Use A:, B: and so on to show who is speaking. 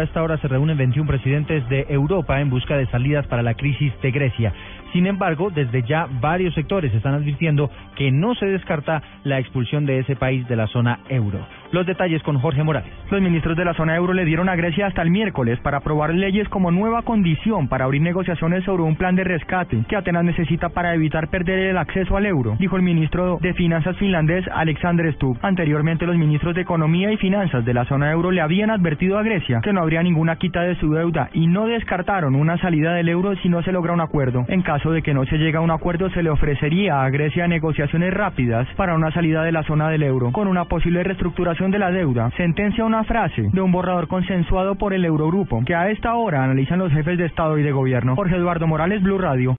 A: A esta hora se reúnen 21 presidentes de Europa en busca de salidas para la crisis de Grecia. Sin embargo, desde ya varios sectores están advirtiendo que no se descarta la expulsión de ese país de la zona euro. Los detalles con Jorge Morales.
B: Los ministros de la zona euro le dieron a Grecia hasta el miércoles para aprobar leyes como nueva condición para abrir negociaciones sobre un plan de rescate que Atenas necesita para evitar perder el acceso al euro, dijo el ministro de Finanzas finlandés Alexander Stubb. Anteriormente, los ministros de Economía y Finanzas de la zona euro le habían advertido a Grecia que no habría ninguna quita de su deuda y no descartaron una salida del euro si no se logra un acuerdo. En caso de que no se llegue a un acuerdo, se le ofrecería a Grecia negociaciones rápidas para una salida de la zona del euro, con una posible reestructuración de la deuda, sentencia una frase de un borrador consensuado por el Eurogrupo, que a esta hora analizan los jefes de Estado y de Gobierno. Jorge Eduardo Morales, Blue Radio.